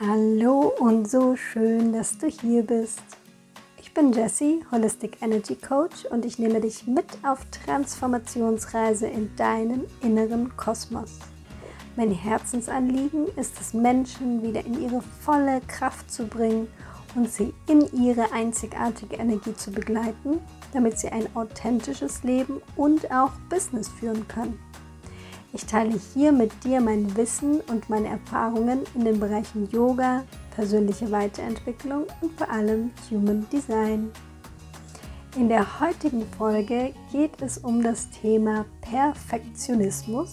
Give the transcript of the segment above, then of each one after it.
Hallo und so schön, dass du hier bist. Ich bin Jessie, Holistic Energy Coach und ich nehme dich mit auf Transformationsreise in deinen inneren Kosmos. Mein Herzensanliegen ist es, Menschen wieder in ihre volle Kraft zu bringen und sie in ihre einzigartige Energie zu begleiten, damit sie ein authentisches Leben und auch Business führen können. Ich teile hier mit dir mein Wissen und meine Erfahrungen in den Bereichen Yoga, persönliche Weiterentwicklung und vor allem Human Design. In der heutigen Folge geht es um das Thema Perfektionismus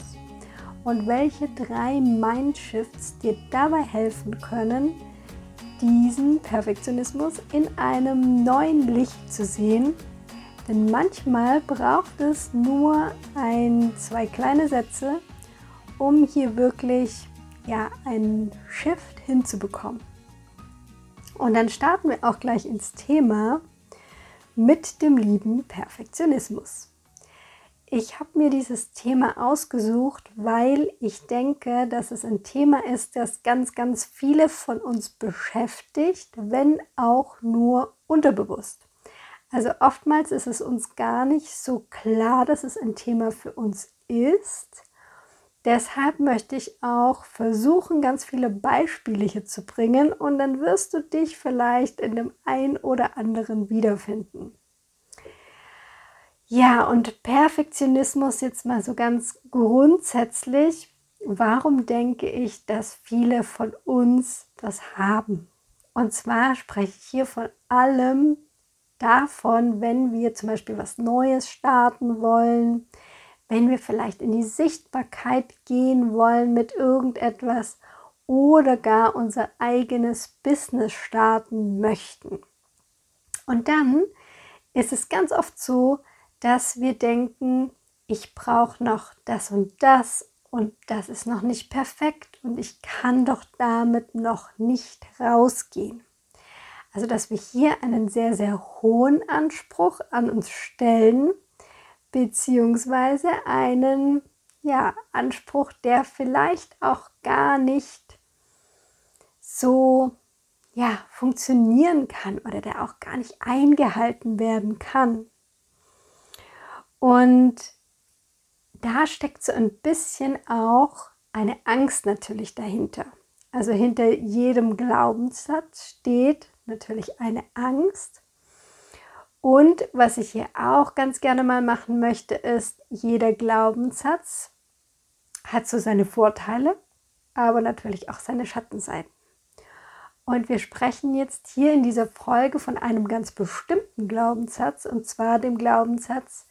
und welche drei Mindshifts dir dabei helfen können, diesen Perfektionismus in einem neuen Licht zu sehen denn manchmal braucht es nur ein, zwei kleine Sätze, um hier wirklich ja, einen Shift hinzubekommen. Und dann starten wir auch gleich ins Thema mit dem lieben Perfektionismus. Ich habe mir dieses Thema ausgesucht, weil ich denke, dass es ein Thema ist, das ganz, ganz viele von uns beschäftigt, wenn auch nur unterbewusst. Also oftmals ist es uns gar nicht so klar, dass es ein Thema für uns ist. Deshalb möchte ich auch versuchen, ganz viele Beispiele hier zu bringen und dann wirst du dich vielleicht in dem einen oder anderen wiederfinden. Ja, und Perfektionismus jetzt mal so ganz grundsätzlich. Warum denke ich, dass viele von uns das haben? Und zwar spreche ich hier von allem, davon, wenn wir zum Beispiel was Neues starten wollen, wenn wir vielleicht in die Sichtbarkeit gehen wollen mit irgendetwas oder gar unser eigenes Business starten möchten. Und dann ist es ganz oft so, dass wir denken, ich brauche noch das und das und das ist noch nicht perfekt und ich kann doch damit noch nicht rausgehen. Also, dass wir hier einen sehr, sehr hohen Anspruch an uns stellen, beziehungsweise einen ja, Anspruch, der vielleicht auch gar nicht so ja, funktionieren kann oder der auch gar nicht eingehalten werden kann. Und da steckt so ein bisschen auch eine Angst natürlich dahinter. Also hinter jedem Glaubenssatz steht natürlich eine Angst. Und was ich hier auch ganz gerne mal machen möchte, ist, jeder Glaubenssatz hat so seine Vorteile, aber natürlich auch seine Schattenseiten. Und wir sprechen jetzt hier in dieser Folge von einem ganz bestimmten Glaubenssatz, und zwar dem Glaubenssatz,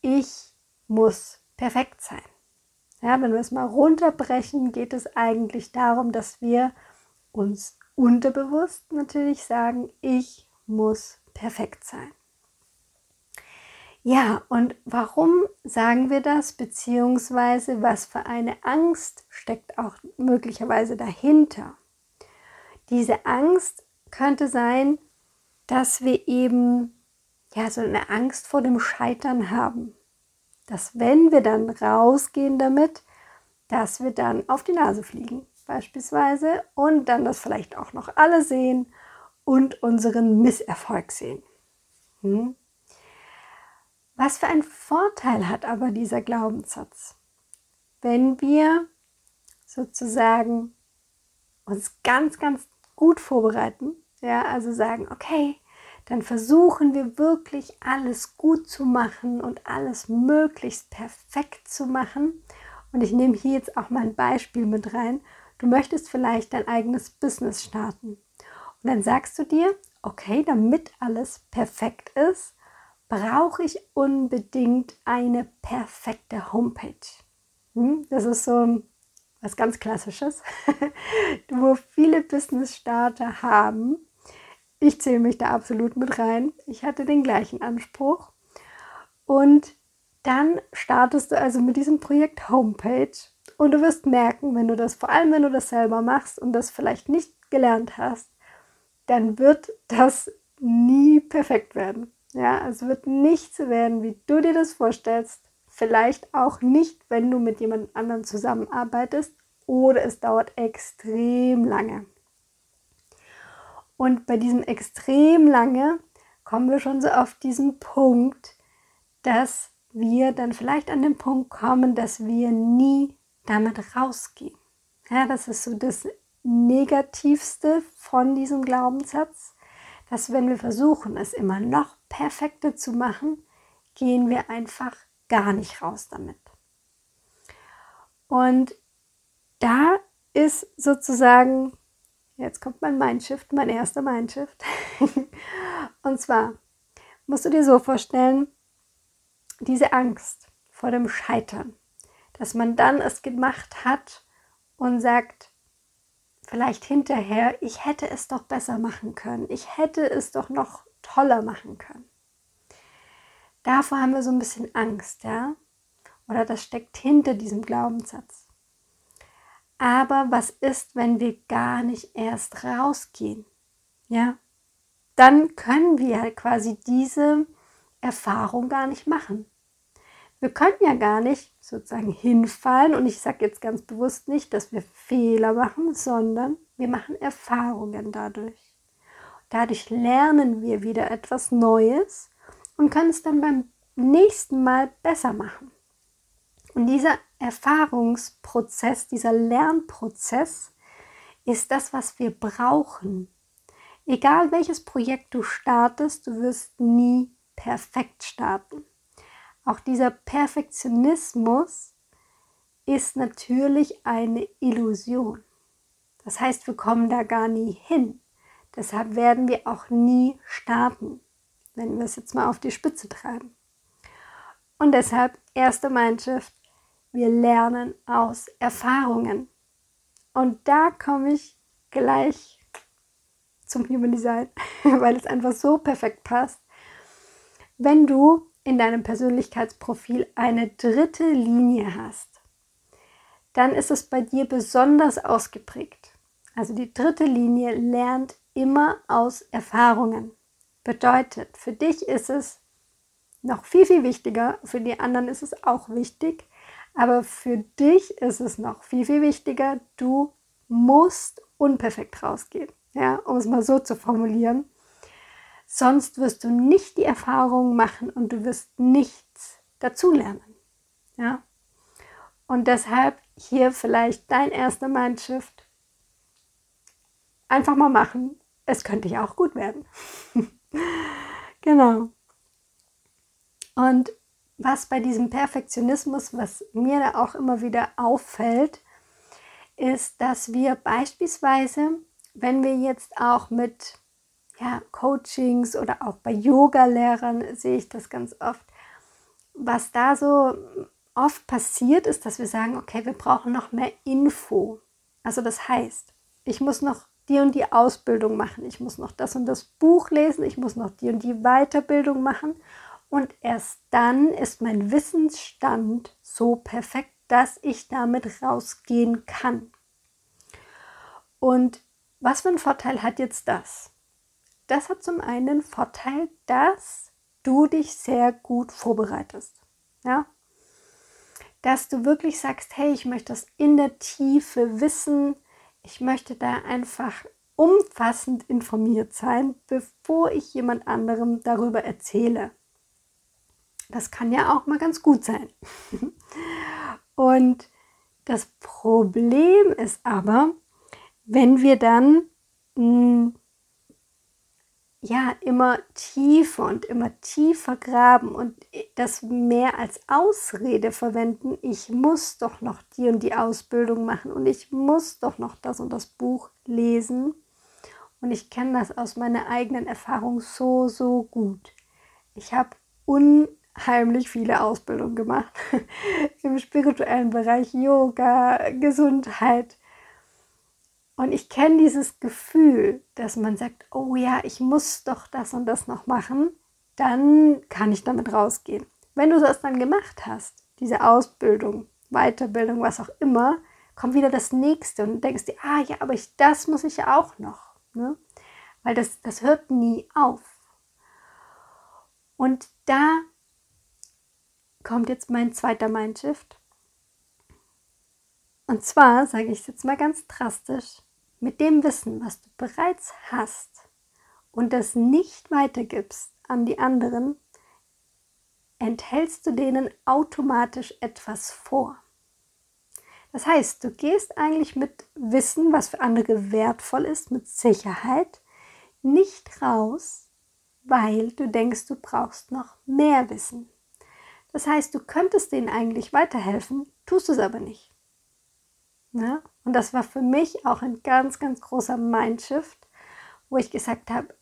ich muss perfekt sein. Ja, wenn wir es mal runterbrechen, geht es eigentlich darum, dass wir uns unterbewusst natürlich sagen, ich muss perfekt sein. Ja, und warum sagen wir das, beziehungsweise was für eine Angst steckt auch möglicherweise dahinter? Diese Angst könnte sein, dass wir eben ja so eine Angst vor dem Scheitern haben. Dass wenn wir dann rausgehen damit, dass wir dann auf die Nase fliegen beispielsweise und dann das vielleicht auch noch alle sehen und unseren Misserfolg sehen. Hm? Was für einen Vorteil hat aber dieser Glaubenssatz? Wenn wir sozusagen uns ganz, ganz gut vorbereiten, ja, also sagen, okay, dann versuchen wir wirklich alles gut zu machen und alles möglichst perfekt zu machen. Und ich nehme hier jetzt auch mal ein Beispiel mit rein Du möchtest vielleicht dein eigenes Business starten. Und dann sagst du dir, okay, damit alles perfekt ist, brauche ich unbedingt eine perfekte Homepage. Hm? Das ist so was ganz Klassisches, wo viele Business-Starter haben. Ich zähle mich da absolut mit rein. Ich hatte den gleichen Anspruch. Und dann startest du also mit diesem Projekt Homepage und du wirst merken, wenn du das, vor allem wenn du das selber machst und das vielleicht nicht gelernt hast, dann wird das nie perfekt werden. Ja, es wird nicht so werden, wie du dir das vorstellst. Vielleicht auch nicht, wenn du mit jemand anderem zusammenarbeitest oder es dauert extrem lange. Und bei diesem extrem lange kommen wir schon so auf diesen Punkt, dass wir dann vielleicht an den Punkt kommen, dass wir nie damit rausgehen. Ja, das ist so das Negativste von diesem Glaubenssatz, dass wenn wir versuchen, es immer noch perfekter zu machen, gehen wir einfach gar nicht raus damit. Und da ist sozusagen, jetzt kommt mein Mindshift, mein erster Mindshift. Und zwar musst du dir so vorstellen, diese Angst vor dem Scheitern, dass man dann es gemacht hat und sagt, vielleicht hinterher, ich hätte es doch besser machen können, ich hätte es doch noch toller machen können. Davor haben wir so ein bisschen Angst, ja? Oder das steckt hinter diesem Glaubenssatz. Aber was ist, wenn wir gar nicht erst rausgehen? Ja? Dann können wir quasi diese Erfahrung gar nicht machen. Wir können ja gar nicht sozusagen hinfallen und ich sage jetzt ganz bewusst nicht, dass wir Fehler machen, sondern wir machen Erfahrungen dadurch. Dadurch lernen wir wieder etwas Neues und können es dann beim nächsten Mal besser machen. Und dieser Erfahrungsprozess, dieser Lernprozess ist das, was wir brauchen. Egal welches Projekt du startest, du wirst nie perfekt starten. Auch dieser Perfektionismus ist natürlich eine Illusion. Das heißt, wir kommen da gar nie hin. Deshalb werden wir auch nie starten, wenn wir es jetzt mal auf die Spitze treiben. Und deshalb erste Mindshift, wir lernen aus Erfahrungen. Und da komme ich gleich zum Human Design, weil es einfach so perfekt passt. Wenn du in deinem Persönlichkeitsprofil eine dritte Linie hast, dann ist es bei dir besonders ausgeprägt. Also die dritte Linie lernt immer aus Erfahrungen. Bedeutet, für dich ist es noch viel, viel wichtiger, für die anderen ist es auch wichtig, aber für dich ist es noch viel, viel wichtiger, du musst unperfekt rausgehen, ja, um es mal so zu formulieren. Sonst wirst du nicht die Erfahrung machen und du wirst nichts dazulernen. Ja? Und deshalb hier vielleicht dein erster Mindshift. Einfach mal machen. Es könnte ja auch gut werden. genau. Und was bei diesem Perfektionismus, was mir da auch immer wieder auffällt, ist, dass wir beispielsweise, wenn wir jetzt auch mit ja, Coachings oder auch bei Yoga-Lehrern sehe ich das ganz oft, was da so oft passiert ist, dass wir sagen, okay, wir brauchen noch mehr Info. Also das heißt, ich muss noch die und die Ausbildung machen, ich muss noch das und das Buch lesen, ich muss noch die und die Weiterbildung machen und erst dann ist mein Wissensstand so perfekt, dass ich damit rausgehen kann. Und was für einen Vorteil hat jetzt das? Das hat zum einen den Vorteil, dass du dich sehr gut vorbereitest. Ja? Dass du wirklich sagst, hey, ich möchte das in der Tiefe wissen. Ich möchte da einfach umfassend informiert sein, bevor ich jemand anderem darüber erzähle. Das kann ja auch mal ganz gut sein. Und das Problem ist aber, wenn wir dann mh, hm, ja immer tiefer und immer tiefer graben und das mehr als Ausrede verwenden, ich muss doch noch die und die Ausbildung machen und ich muss doch noch das und das Buch lesen. Und ich kenne das aus meiner eigenen Erfahrung so, so gut. Ich habe un heimlich viele Ausbildungen gemacht im spirituellen Bereich Yoga, Gesundheit. Und ich kenne dieses Gefühl, dass man sagt, oh ja, ich muss doch das und das noch machen, dann kann ich damit rausgehen. Wenn du das dann gemacht hast, diese Ausbildung, Weiterbildung, was auch immer, kommt wieder das nächste und denkst dir, ah ja, aber ich, das muss ich ja auch noch. Ne? Weil das, das hört nie auf. Und da kommt jetzt mein zweiter Mindshift. Und zwar sage ich es jetzt mal ganz drastisch, mit dem Wissen, was du bereits hast, und das nicht weitergibst an die anderen, enthältst du denen automatisch etwas vor. Das heißt, du gehst eigentlich mit Wissen, was für andere wertvoll ist, mit Sicherheit, nicht raus, weil du denkst, du brauchst noch mehr Wissen. Das heißt, du könntest denen eigentlich weiterhelfen, tust es aber nicht. Ja? Und das war für mich auch ein ganz, ganz großer Mindshift, wo ich gesagt habe,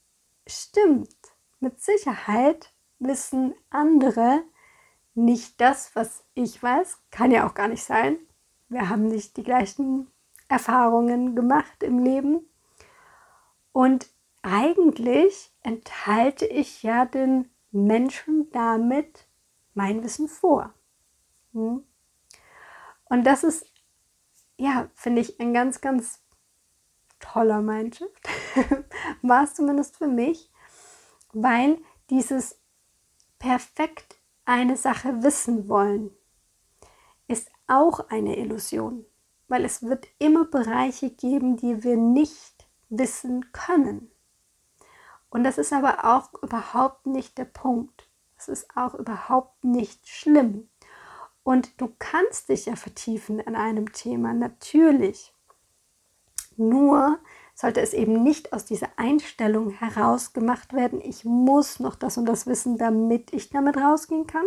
stimmt, mit Sicherheit wissen andere nicht das, was ich weiß. Kann ja auch gar nicht sein. Wir haben nicht die gleichen Erfahrungen gemacht im Leben. Und eigentlich enthalte ich ja den Menschen damit mein Wissen vor. Hm? Und das ist, ja, finde ich, ein ganz, ganz toller Mindshift. War es zumindest für mich, weil dieses perfekt eine Sache wissen wollen, ist auch eine Illusion, weil es wird immer Bereiche geben, die wir nicht wissen können. Und das ist aber auch überhaupt nicht der Punkt. Das ist auch überhaupt nicht schlimm. Und du kannst dich ja vertiefen in einem Thema, natürlich. Nur sollte es eben nicht aus dieser Einstellung heraus gemacht werden, ich muss noch das und das wissen, damit ich damit rausgehen kann,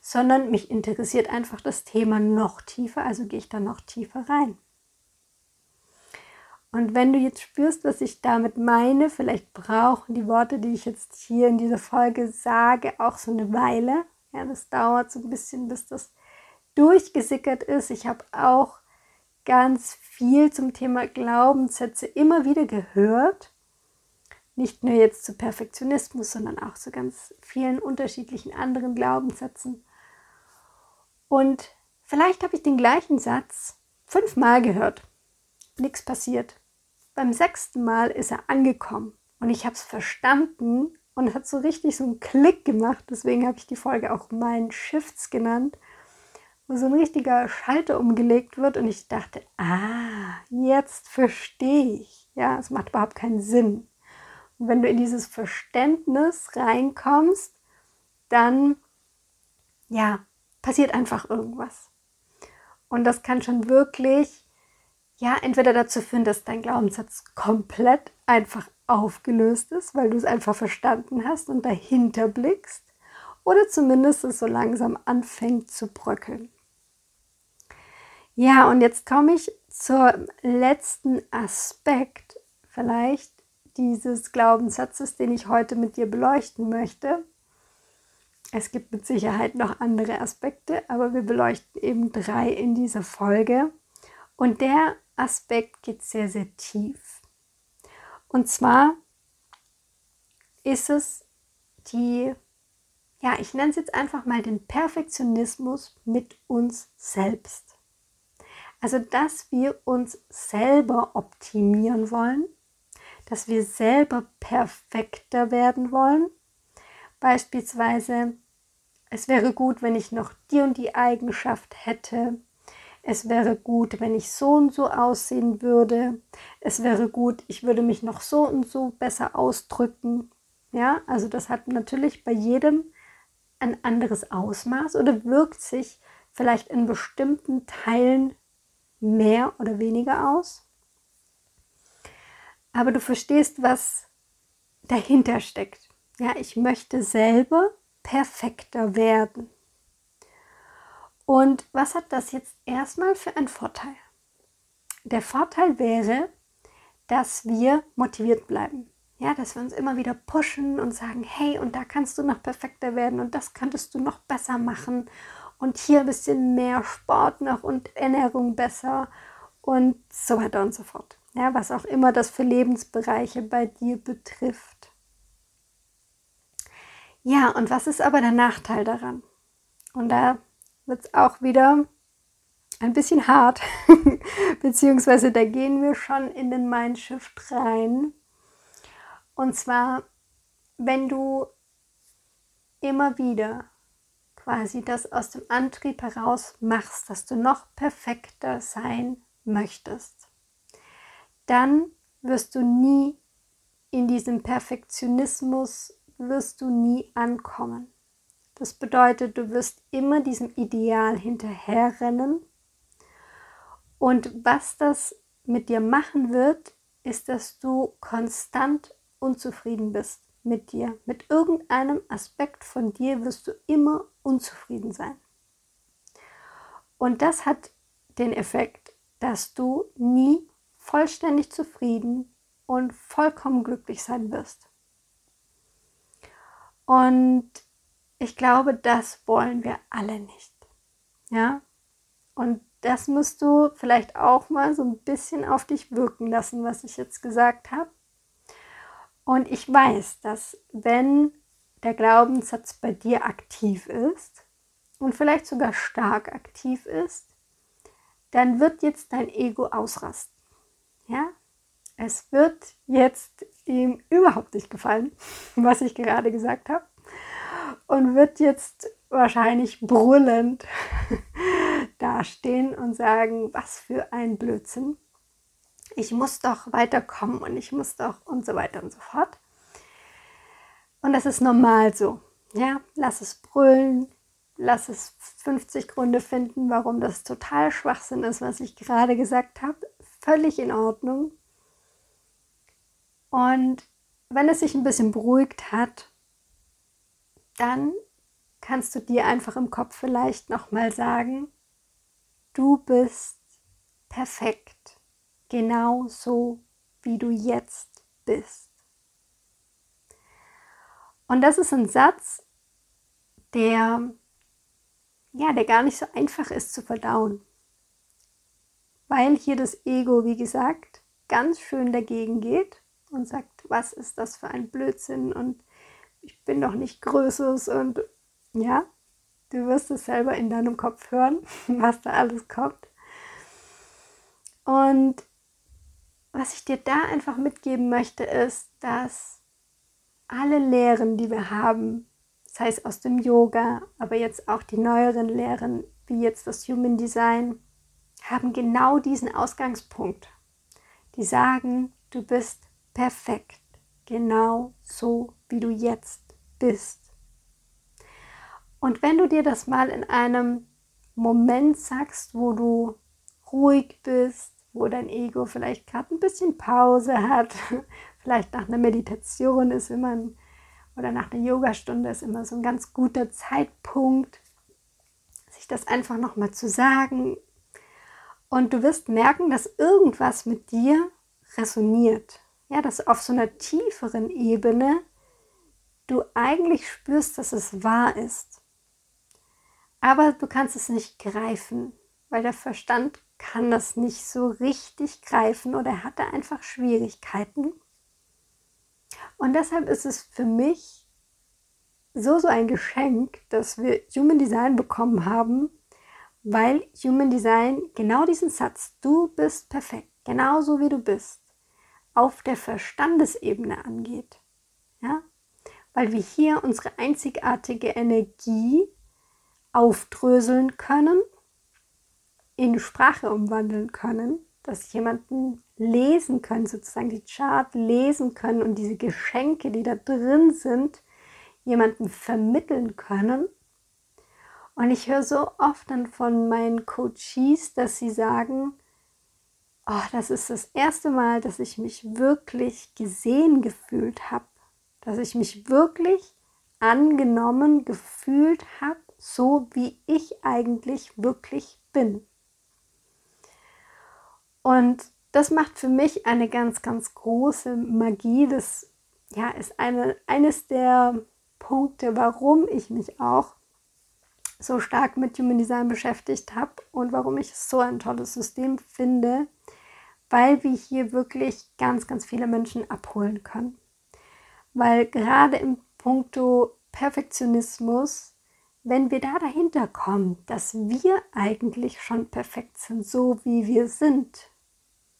sondern mich interessiert einfach das Thema noch tiefer, also gehe ich da noch tiefer rein. Und wenn du jetzt spürst, was ich damit meine, vielleicht brauchen die Worte, die ich jetzt hier in dieser Folge sage, auch so eine Weile. Ja, das dauert so ein bisschen, bis das durchgesickert ist. Ich habe auch ganz viel zum Thema Glaubenssätze immer wieder gehört. Nicht nur jetzt zu Perfektionismus, sondern auch zu ganz vielen unterschiedlichen anderen Glaubenssätzen. Und vielleicht habe ich den gleichen Satz fünfmal gehört. Nichts passiert. Beim sechsten Mal ist er angekommen und ich habe es verstanden und hat so richtig so einen Klick gemacht. Deswegen habe ich die Folge auch Mein Shifts genannt wo so ein richtiger Schalter umgelegt wird und ich dachte, ah, jetzt verstehe ich. Ja, es macht überhaupt keinen Sinn. Und wenn du in dieses Verständnis reinkommst, dann, ja, passiert einfach irgendwas. Und das kann schon wirklich, ja, entweder dazu führen, dass dein Glaubenssatz komplett einfach aufgelöst ist, weil du es einfach verstanden hast und dahinter blickst, oder zumindest es so langsam anfängt zu bröckeln. Ja, und jetzt komme ich zum letzten Aspekt vielleicht dieses Glaubenssatzes, den ich heute mit dir beleuchten möchte. Es gibt mit Sicherheit noch andere Aspekte, aber wir beleuchten eben drei in dieser Folge. Und der Aspekt geht sehr, sehr tief. Und zwar ist es die, ja, ich nenne es jetzt einfach mal den Perfektionismus mit uns selbst. Also, dass wir uns selber optimieren wollen, dass wir selber perfekter werden wollen. Beispielsweise, es wäre gut, wenn ich noch die und die Eigenschaft hätte. Es wäre gut, wenn ich so und so aussehen würde. Es wäre gut, ich würde mich noch so und so besser ausdrücken. Ja, also das hat natürlich bei jedem ein anderes Ausmaß oder wirkt sich vielleicht in bestimmten Teilen mehr oder weniger aus. Aber du verstehst, was dahinter steckt. Ja, ich möchte selber perfekter werden. Und was hat das jetzt erstmal für einen Vorteil? Der Vorteil wäre, dass wir motiviert bleiben. Ja, dass wir uns immer wieder pushen und sagen, hey, und da kannst du noch perfekter werden und das könntest du noch besser machen und hier ein bisschen mehr Sport noch und Ernährung besser und so weiter und so fort. Ja, was auch immer das für Lebensbereiche bei dir betrifft. Ja, und was ist aber der Nachteil daran? Und da wird es auch wieder ein bisschen hart, beziehungsweise da gehen wir schon in den Mindshift rein. Und zwar, wenn du immer wieder quasi das aus dem Antrieb heraus machst, dass du noch perfekter sein möchtest, dann wirst du nie in diesem Perfektionismus wirst du nie ankommen. Das bedeutet, du wirst immer diesem Ideal hinterherrennen. Und was das mit dir machen wird, ist, dass du konstant unzufrieden bist mit dir. Mit irgendeinem Aspekt von dir wirst du immer unzufrieden sein. Und das hat den Effekt, dass du nie vollständig zufrieden und vollkommen glücklich sein wirst. Und ich glaube, das wollen wir alle nicht. Ja? Und das musst du vielleicht auch mal so ein bisschen auf dich wirken lassen, was ich jetzt gesagt habe. Und ich weiß, dass wenn der Glaubenssatz bei dir aktiv ist und vielleicht sogar stark aktiv ist, dann wird jetzt dein Ego ausrasten. Ja? Es wird jetzt ihm überhaupt nicht gefallen, was ich gerade gesagt habe. Und wird jetzt wahrscheinlich brüllend dastehen und sagen, was für ein Blödsinn. Ich muss doch weiterkommen und ich muss doch und so weiter und so fort. Und das ist normal so. Ja, lass es brüllen, lass es 50 Gründe finden, warum das total Schwachsinn ist, was ich gerade gesagt habe. Völlig in Ordnung. Und wenn es sich ein bisschen beruhigt hat, dann kannst du dir einfach im Kopf vielleicht nochmal sagen, du bist perfekt, genau so, wie du jetzt bist. Und das ist ein Satz, der ja, der gar nicht so einfach ist zu verdauen. Weil hier das Ego, wie gesagt, ganz schön dagegen geht und sagt, was ist das für ein Blödsinn und ich bin doch nicht Größeres und ja, du wirst es selber in deinem Kopf hören, was da alles kommt. Und was ich dir da einfach mitgeben möchte, ist, dass alle Lehren, die wir haben, sei es aus dem Yoga, aber jetzt auch die neueren Lehren, wie jetzt das Human Design, haben genau diesen Ausgangspunkt. Die sagen, du bist perfekt, genau so, wie du jetzt bist. Und wenn du dir das mal in einem Moment sagst, wo du ruhig bist, wo dein Ego vielleicht gerade ein bisschen Pause hat, vielleicht nach einer Meditation ist, wenn man oder nach einer Yogastunde ist immer so ein ganz guter Zeitpunkt, sich das einfach nochmal zu sagen. Und du wirst merken, dass irgendwas mit dir resoniert. Ja, dass auf so einer tieferen Ebene du eigentlich spürst, dass es wahr ist. Aber du kannst es nicht greifen, weil der Verstand kann das nicht so richtig greifen oder er hatte einfach Schwierigkeiten. Und deshalb ist es für mich so, so ein Geschenk, dass wir Human Design bekommen haben, weil Human Design genau diesen Satz, du bist perfekt, genauso wie du bist, auf der Verstandesebene angeht. Ja? Weil wir hier unsere einzigartige Energie aufdröseln können, in Sprache umwandeln können, dass jemanden lesen können, sozusagen die Chart lesen können und diese Geschenke, die da drin sind, jemandem vermitteln können. Und ich höre so oft dann von meinen Coaches, dass sie sagen, oh, das ist das erste Mal, dass ich mich wirklich gesehen gefühlt habe, dass ich mich wirklich angenommen gefühlt habe, so wie ich eigentlich wirklich bin. Und das macht für mich eine ganz, ganz große Magie. Das ja, ist eine, eines der Punkte, warum ich mich auch so stark mit Human Design beschäftigt habe und warum ich so ein tolles System finde, weil wir hier wirklich ganz, ganz viele Menschen abholen können. Weil gerade im Punkto Perfektionismus, wenn wir da dahinter kommen, dass wir eigentlich schon perfekt sind, so wie wir sind,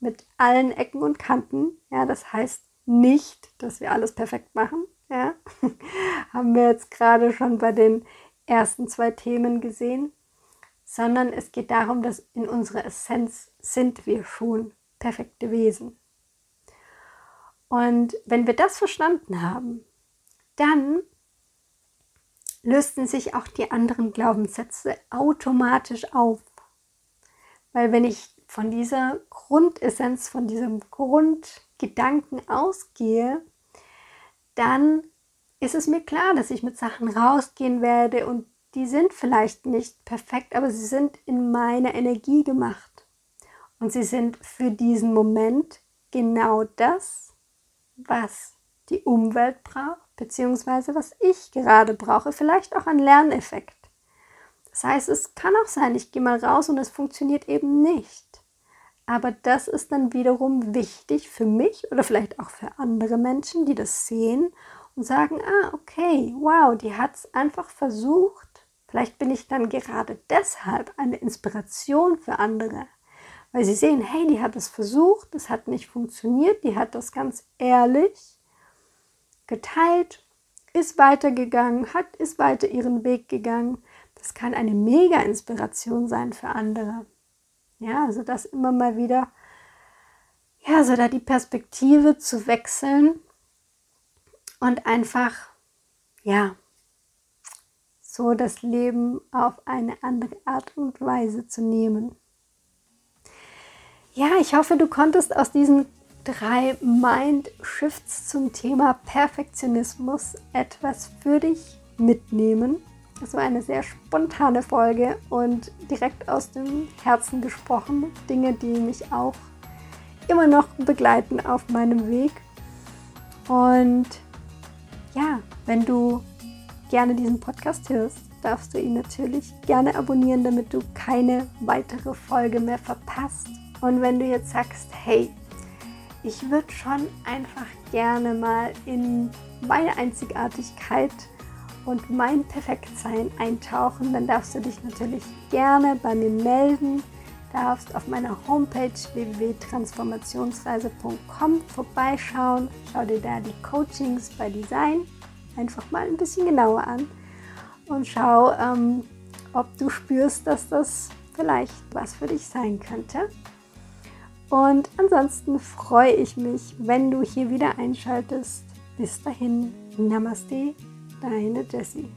mit allen Ecken und Kanten. Ja, das heißt nicht, dass wir alles perfekt machen. Ja, haben wir jetzt gerade schon bei den ersten zwei Themen gesehen, sondern es geht darum, dass in unserer Essenz sind wir schon perfekte Wesen. Und wenn wir das verstanden haben, dann lösten sich auch die anderen Glaubenssätze automatisch auf. Weil wenn ich von dieser Grundessenz, von diesem Grundgedanken ausgehe, dann ist es mir klar, dass ich mit Sachen rausgehen werde und die sind vielleicht nicht perfekt, aber sie sind in meiner Energie gemacht. Und sie sind für diesen Moment genau das, was die Umwelt braucht, beziehungsweise was ich gerade brauche, vielleicht auch ein Lerneffekt. Das heißt, es kann auch sein, ich gehe mal raus und es funktioniert eben nicht. Aber das ist dann wiederum wichtig für mich oder vielleicht auch für andere Menschen, die das sehen und sagen, ah, okay, wow, die hat es einfach versucht. Vielleicht bin ich dann gerade deshalb eine Inspiration für andere, weil sie sehen, hey, die hat es versucht, es hat nicht funktioniert, die hat das ganz ehrlich geteilt, ist weitergegangen, hat, ist weiter ihren Weg gegangen. Das kann eine mega Inspiration sein für andere. Ja, also das immer mal wieder, ja, so da die Perspektive zu wechseln und einfach, ja, so das Leben auf eine andere Art und Weise zu nehmen. Ja, ich hoffe, du konntest aus diesen drei Mind-Shifts zum Thema Perfektionismus etwas für dich mitnehmen. Das war eine sehr spontane Folge und direkt aus dem Herzen gesprochen. Dinge, die mich auch immer noch begleiten auf meinem Weg. Und ja, wenn du gerne diesen Podcast hörst, darfst du ihn natürlich gerne abonnieren, damit du keine weitere Folge mehr verpasst. Und wenn du jetzt sagst, hey, ich würde schon einfach gerne mal in meine Einzigartigkeit und mein Perfektsein eintauchen, dann darfst du dich natürlich gerne bei mir melden. Darfst auf meiner Homepage www.transformationsreise.com vorbeischauen. Schau dir da die Coachings bei Design einfach mal ein bisschen genauer an und schau, ähm, ob du spürst, dass das vielleicht was für dich sein könnte. Und ansonsten freue ich mich, wenn du hier wieder einschaltest. Bis dahin, Namaste, deine Jessie.